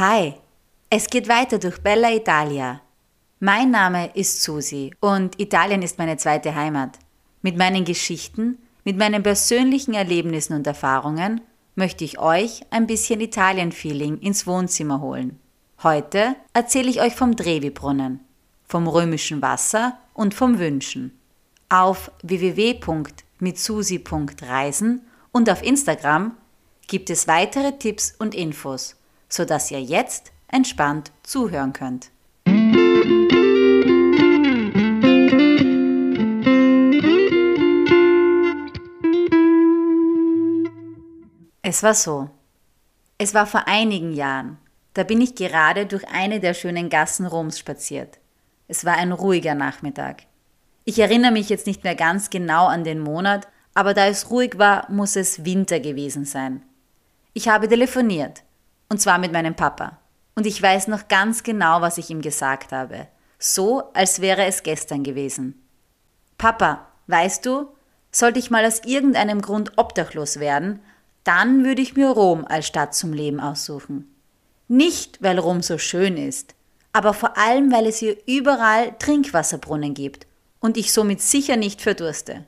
Hi, es geht weiter durch Bella Italia. Mein Name ist Susi und Italien ist meine zweite Heimat. Mit meinen Geschichten, mit meinen persönlichen Erlebnissen und Erfahrungen möchte ich euch ein bisschen Italien-Feeling ins Wohnzimmer holen. Heute erzähle ich euch vom Trevi-Brunnen, vom römischen Wasser und vom Wünschen. Auf www.mitsusi.reisen und auf Instagram gibt es weitere Tipps und Infos, sodass ihr jetzt entspannt zuhören könnt. Es war so. Es war vor einigen Jahren. Da bin ich gerade durch eine der schönen Gassen Roms spaziert. Es war ein ruhiger Nachmittag. Ich erinnere mich jetzt nicht mehr ganz genau an den Monat, aber da es ruhig war, muss es Winter gewesen sein. Ich habe telefoniert, und zwar mit meinem Papa. Und ich weiß noch ganz genau, was ich ihm gesagt habe. So, als wäre es gestern gewesen. Papa, weißt du, sollte ich mal aus irgendeinem Grund obdachlos werden, dann würde ich mir Rom als Stadt zum Leben aussuchen. Nicht, weil Rom so schön ist, aber vor allem, weil es hier überall Trinkwasserbrunnen gibt und ich somit sicher nicht verdurste.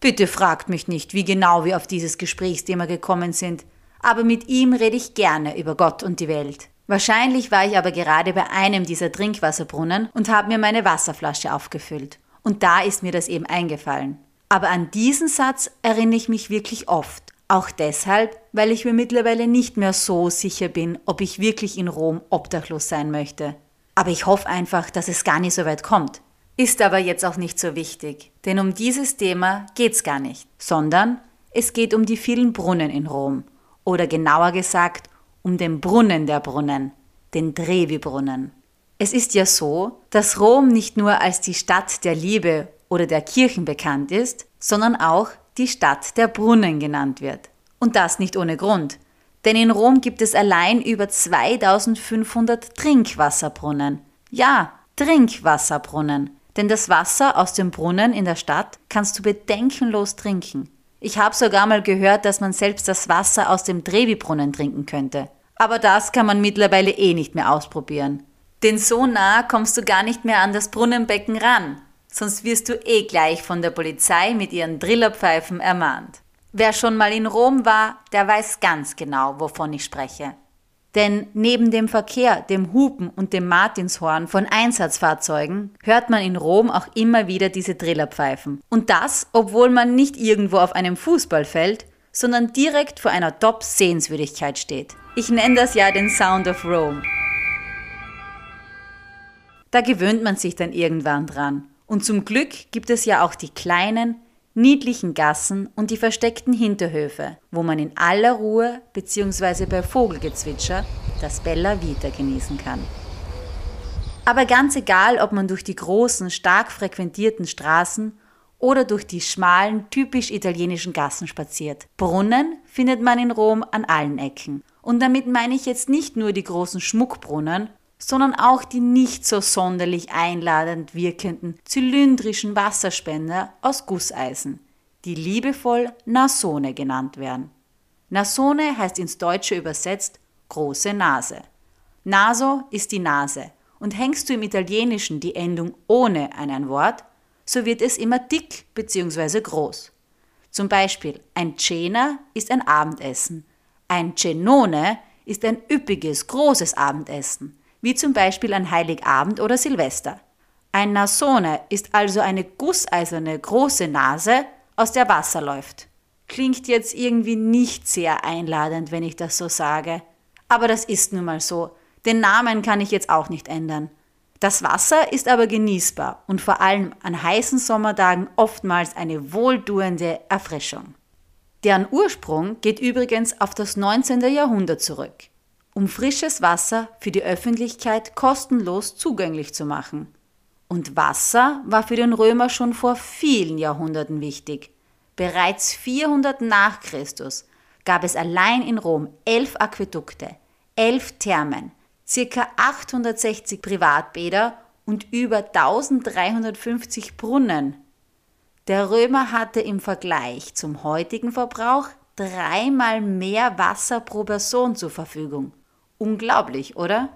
Bitte fragt mich nicht, wie genau wir auf dieses Gesprächsthema gekommen sind, aber mit ihm rede ich gerne über Gott und die Welt. Wahrscheinlich war ich aber gerade bei einem dieser Trinkwasserbrunnen und habe mir meine Wasserflasche aufgefüllt. Und da ist mir das eben eingefallen. Aber an diesen Satz erinnere ich mich wirklich oft. Auch deshalb, weil ich mir mittlerweile nicht mehr so sicher bin, ob ich wirklich in Rom obdachlos sein möchte. Aber ich hoffe einfach, dass es gar nicht so weit kommt. Ist aber jetzt auch nicht so wichtig, denn um dieses Thema geht's gar nicht, sondern es geht um die vielen Brunnen in Rom. Oder genauer gesagt, um den Brunnen der Brunnen, den Trevi-Brunnen. Es ist ja so, dass Rom nicht nur als die Stadt der Liebe oder der Kirchen bekannt ist, sondern auch die Stadt der Brunnen genannt wird. Und das nicht ohne Grund. Denn in Rom gibt es allein über 2500 Trinkwasserbrunnen. Ja, Trinkwasserbrunnen. Denn das Wasser aus dem Brunnen in der Stadt kannst du bedenkenlos trinken. Ich habe sogar mal gehört, dass man selbst das Wasser aus dem Trevi-Brunnen trinken könnte. Aber das kann man mittlerweile eh nicht mehr ausprobieren. Denn so nah kommst du gar nicht mehr an das Brunnenbecken ran sonst wirst du eh gleich von der Polizei mit ihren Drillerpfeifen ermahnt. Wer schon mal in Rom war, der weiß ganz genau, wovon ich spreche. Denn neben dem Verkehr, dem Hupen und dem Martinshorn von Einsatzfahrzeugen hört man in Rom auch immer wieder diese Drillerpfeifen. Und das, obwohl man nicht irgendwo auf einem Fußballfeld, sondern direkt vor einer Top-Sehenswürdigkeit steht. Ich nenne das ja den Sound of Rome. Da gewöhnt man sich dann irgendwann dran und zum Glück gibt es ja auch die kleinen, niedlichen Gassen und die versteckten Hinterhöfe, wo man in aller Ruhe bzw. bei Vogelgezwitscher das Bella Vita genießen kann. Aber ganz egal, ob man durch die großen, stark frequentierten Straßen oder durch die schmalen, typisch italienischen Gassen spaziert. Brunnen findet man in Rom an allen Ecken. Und damit meine ich jetzt nicht nur die großen Schmuckbrunnen sondern auch die nicht so sonderlich einladend wirkenden zylindrischen Wasserspender aus Gusseisen, die liebevoll Nasone genannt werden. Nasone heißt ins Deutsche übersetzt große Nase. Naso ist die Nase und hängst du im Italienischen die Endung ohne an ein Wort, so wird es immer dick bzw. groß. Zum Beispiel ein Cena ist ein Abendessen, ein Cenone ist ein üppiges, großes Abendessen wie zum Beispiel an Heiligabend oder Silvester. Ein Nasone ist also eine gusseiserne große Nase, aus der Wasser läuft. Klingt jetzt irgendwie nicht sehr einladend, wenn ich das so sage. Aber das ist nun mal so. Den Namen kann ich jetzt auch nicht ändern. Das Wasser ist aber genießbar und vor allem an heißen Sommertagen oftmals eine wohltuende Erfrischung. Deren Ursprung geht übrigens auf das 19. Jahrhundert zurück um frisches Wasser für die Öffentlichkeit kostenlos zugänglich zu machen. Und Wasser war für den Römer schon vor vielen Jahrhunderten wichtig. Bereits 400 nach Christus gab es allein in Rom elf Aquädukte, elf Thermen, ca. 860 Privatbäder und über 1350 Brunnen. Der Römer hatte im Vergleich zum heutigen Verbrauch dreimal mehr Wasser pro Person zur Verfügung. Unglaublich, oder?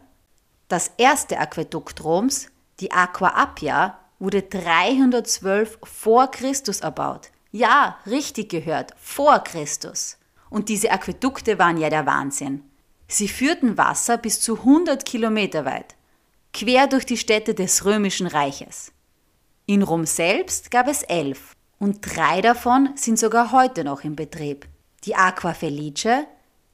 Das erste Aquädukt Roms, die Aqua Appia, wurde 312 vor Christus erbaut. Ja, richtig gehört, vor Christus. Und diese Aquädukte waren ja der Wahnsinn. Sie führten Wasser bis zu 100 Kilometer weit, quer durch die Städte des römischen Reiches. In Rom selbst gab es elf und drei davon sind sogar heute noch in Betrieb. Die Aqua Felice,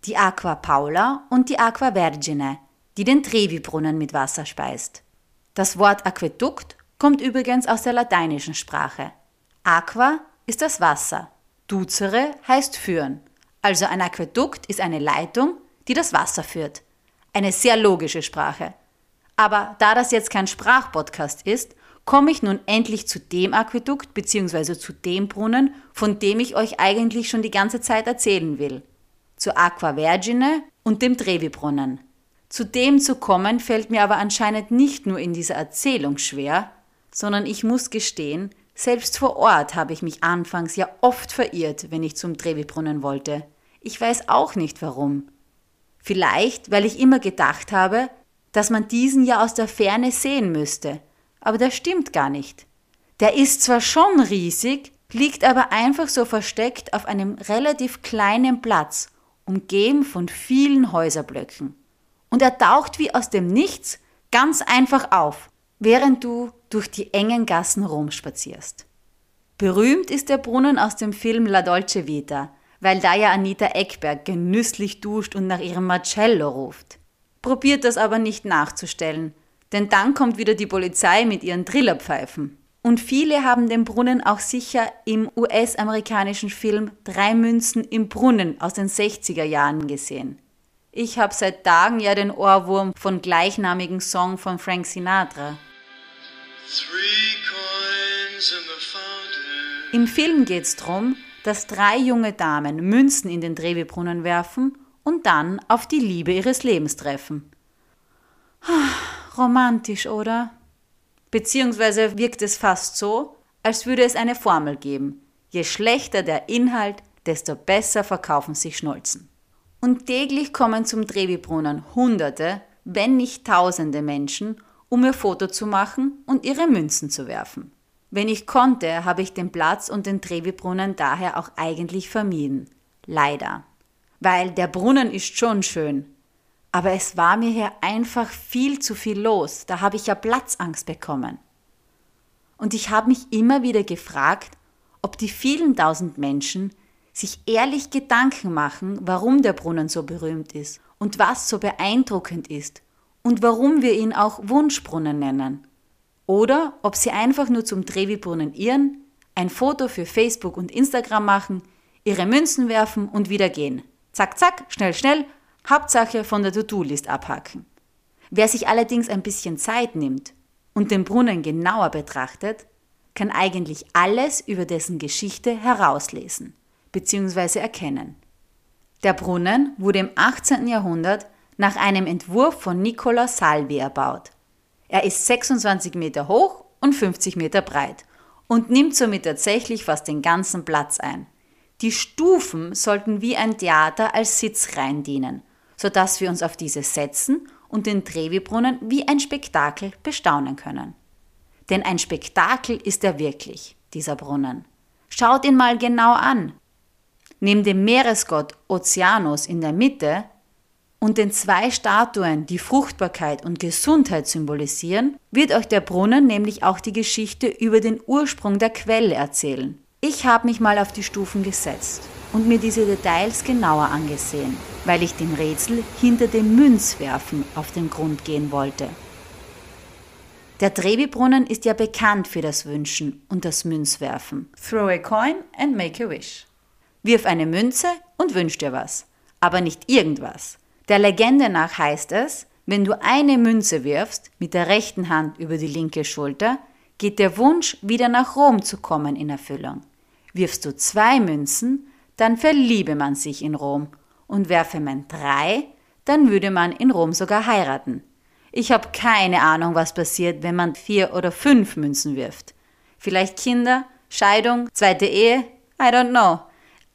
die Aqua Paula und die Aqua Vergine, die den Trevi-Brunnen mit Wasser speist. Das Wort Aquädukt kommt übrigens aus der lateinischen Sprache. Aqua ist das Wasser, duzere heißt führen. Also ein Aquädukt ist eine Leitung, die das Wasser führt. Eine sehr logische Sprache. Aber da das jetzt kein Sprachpodcast ist, komme ich nun endlich zu dem Aquädukt bzw. zu dem Brunnen, von dem ich euch eigentlich schon die ganze Zeit erzählen will. Zur Aqua Vergine und dem Trevi-Brunnen. Zu dem zu kommen fällt mir aber anscheinend nicht nur in dieser Erzählung schwer, sondern ich muss gestehen, selbst vor Ort habe ich mich anfangs ja oft verirrt, wenn ich zum Trevi-Brunnen wollte. Ich weiß auch nicht warum. Vielleicht, weil ich immer gedacht habe, dass man diesen ja aus der Ferne sehen müsste. Aber das stimmt gar nicht. Der ist zwar schon riesig, liegt aber einfach so versteckt auf einem relativ kleinen Platz, umgeben von vielen Häuserblöcken. Und er taucht wie aus dem Nichts ganz einfach auf, während du durch die engen Gassen Roms spazierst. Berühmt ist der Brunnen aus dem Film La Dolce Vita, weil da ja Anita Eckberg genüsslich duscht und nach ihrem Marcello ruft. Probiert das aber nicht nachzustellen, denn dann kommt wieder die Polizei mit ihren Trillerpfeifen. Und viele haben den Brunnen auch sicher im US-amerikanischen Film Drei Münzen im Brunnen aus den 60er Jahren gesehen. Ich habe seit Tagen ja den Ohrwurm von gleichnamigen Song von Frank Sinatra. Im Film geht es darum, dass drei junge Damen Münzen in den Trevi-Brunnen werfen und dann auf die Liebe ihres Lebens treffen. Romantisch, oder? Beziehungsweise wirkt es fast so, als würde es eine Formel geben. Je schlechter der Inhalt, desto besser verkaufen sich Schnulzen. Und täglich kommen zum Trevi-Brunnen Hunderte, wenn nicht Tausende Menschen, um ihr Foto zu machen und ihre Münzen zu werfen. Wenn ich konnte, habe ich den Platz und den Trevi-Brunnen daher auch eigentlich vermieden. Leider. Weil der Brunnen ist schon schön. Aber es war mir hier einfach viel zu viel los. Da habe ich ja Platzangst bekommen. Und ich habe mich immer wieder gefragt, ob die vielen tausend Menschen sich ehrlich Gedanken machen, warum der Brunnen so berühmt ist und was so beeindruckend ist und warum wir ihn auch Wunschbrunnen nennen. Oder ob sie einfach nur zum Trevi-Brunnen irren, ein Foto für Facebook und Instagram machen, ihre Münzen werfen und wieder gehen. Zack, zack, schnell, schnell, Hauptsache von der To-Do-List abhaken. Wer sich allerdings ein bisschen Zeit nimmt und den Brunnen genauer betrachtet, kann eigentlich alles über dessen Geschichte herauslesen bzw. erkennen. Der Brunnen wurde im 18. Jahrhundert nach einem Entwurf von Nicola Salvi erbaut. Er ist 26 Meter hoch und 50 Meter breit und nimmt somit tatsächlich fast den ganzen Platz ein. Die Stufen sollten wie ein Theater als Sitzreihen dienen, sodass wir uns auf diese setzen und den Trevi-Brunnen wie ein Spektakel bestaunen können. Denn ein Spektakel ist er wirklich, dieser Brunnen. Schaut ihn mal genau an. Neben dem Meeresgott Ozeanus in der Mitte und den zwei Statuen, die Fruchtbarkeit und Gesundheit symbolisieren, wird euch der Brunnen nämlich auch die Geschichte über den Ursprung der Quelle erzählen. Ich habe mich mal auf die Stufen gesetzt und mir diese Details genauer angesehen, weil ich dem Rätsel hinter dem Münzwerfen auf den Grund gehen wollte. Der Trevi-Brunnen ist ja bekannt für das Wünschen und das Münzwerfen. Throw a coin and make a wish. Wirf eine Münze und wünsch dir was. Aber nicht irgendwas, der Legende nach heißt es, wenn du eine Münze wirfst, mit der rechten Hand über die linke Schulter, geht der Wunsch, wieder nach Rom zu kommen, in Erfüllung. Wirfst du zwei Münzen, dann verliebe man sich in Rom. Und werfe man drei, dann würde man in Rom sogar heiraten. Ich habe keine Ahnung, was passiert, wenn man vier oder fünf Münzen wirft. Vielleicht Kinder, Scheidung, zweite Ehe, I don't know.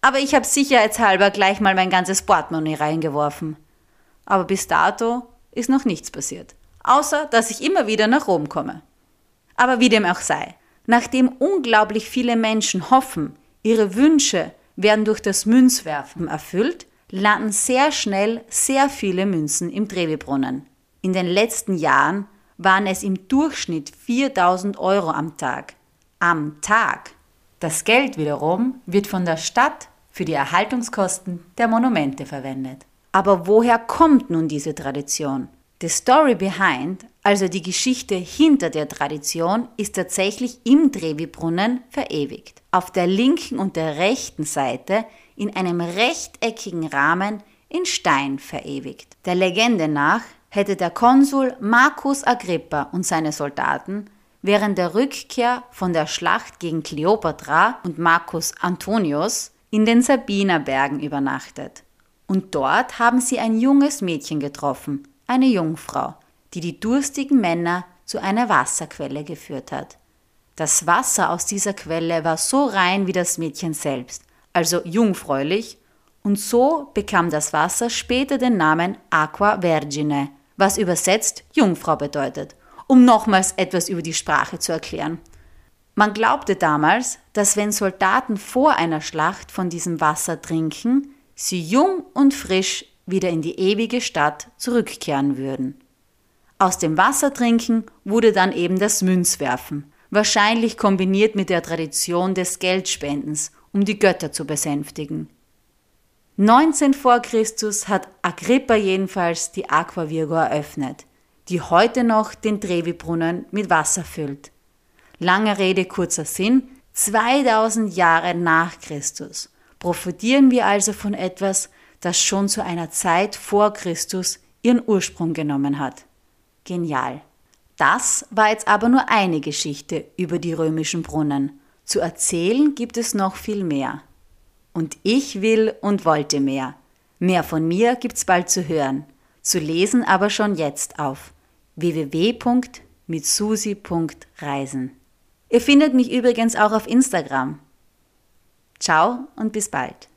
Aber ich habe sicherheitshalber gleich mal mein ganzes Portemonnaie reingeworfen. aber bis dato ist noch nichts passiert. Außer, dass ich immer wieder nach Rom komme. Aber wie dem auch sei, nachdem unglaublich viele Menschen hoffen, ihre Wünsche werden durch das Münzwerfen erfüllt, landen sehr schnell sehr viele Münzen im Trevi-Brunnen. In den letzten Jahren waren es im Durchschnitt 4000 Euro am Tag. Am Tag. Das Geld wiederum wird von der Stadt für die Erhaltungskosten der Monumente verwendet. Aber woher kommt nun diese Tradition? The story behind, also die Geschichte hinter der Tradition, ist tatsächlich im Trevi-Brunnen verewigt. Auf der linken und der rechten Seite in einem rechteckigen Rahmen in Stein verewigt. Der Legende nach hätte der Konsul Marcus Agrippa und seine Soldaten während der Rückkehr von der Schlacht gegen Kleopatra und Marcus Antonius in den Sabinerbergen übernachtet. Und dort haben sie ein junges Mädchen getroffen, eine Jungfrau, die die durstigen Männer zu einer Wasserquelle geführt hat. Das Wasser aus dieser Quelle war so rein wie das Mädchen selbst, also jungfräulich, und so bekam das Wasser später den Namen Aqua Vergine, was übersetzt Jungfrau bedeutet, um nochmals etwas über die Sprache zu erklären. Man glaubte damals, dass wenn Soldaten vor einer Schlacht von diesem Wasser trinken, sie jung und frisch wieder in die ewige Stadt zurückkehren würden. Aus dem Wassertrinken wurde dann eben das Münzwerfen, wahrscheinlich kombiniert mit der Tradition des Geldspendens, um die Götter zu besänftigen. 19 vor Christus hat Agrippa jedenfalls die Aqua Virgo eröffnet, die heute noch den Trevi-Brunnen mit Wasser füllt. Lange Rede, kurzer Sinn, 2000 Jahre nach Christus profitieren wir also von etwas, das schon zu einer Zeit vor Christus ihren Ursprung genommen hat. Genial. Das war jetzt aber nur eine Geschichte über die römischen Brunnen. Zu erzählen gibt es noch viel mehr. Und ich will und wollte mehr. Mehr von mir gibt's bald zu hören. Zu lesen aber schon jetzt auf www.mitsusi.reisen. Ihr findet mich übrigens auch auf Instagram. Ciao und bis bald.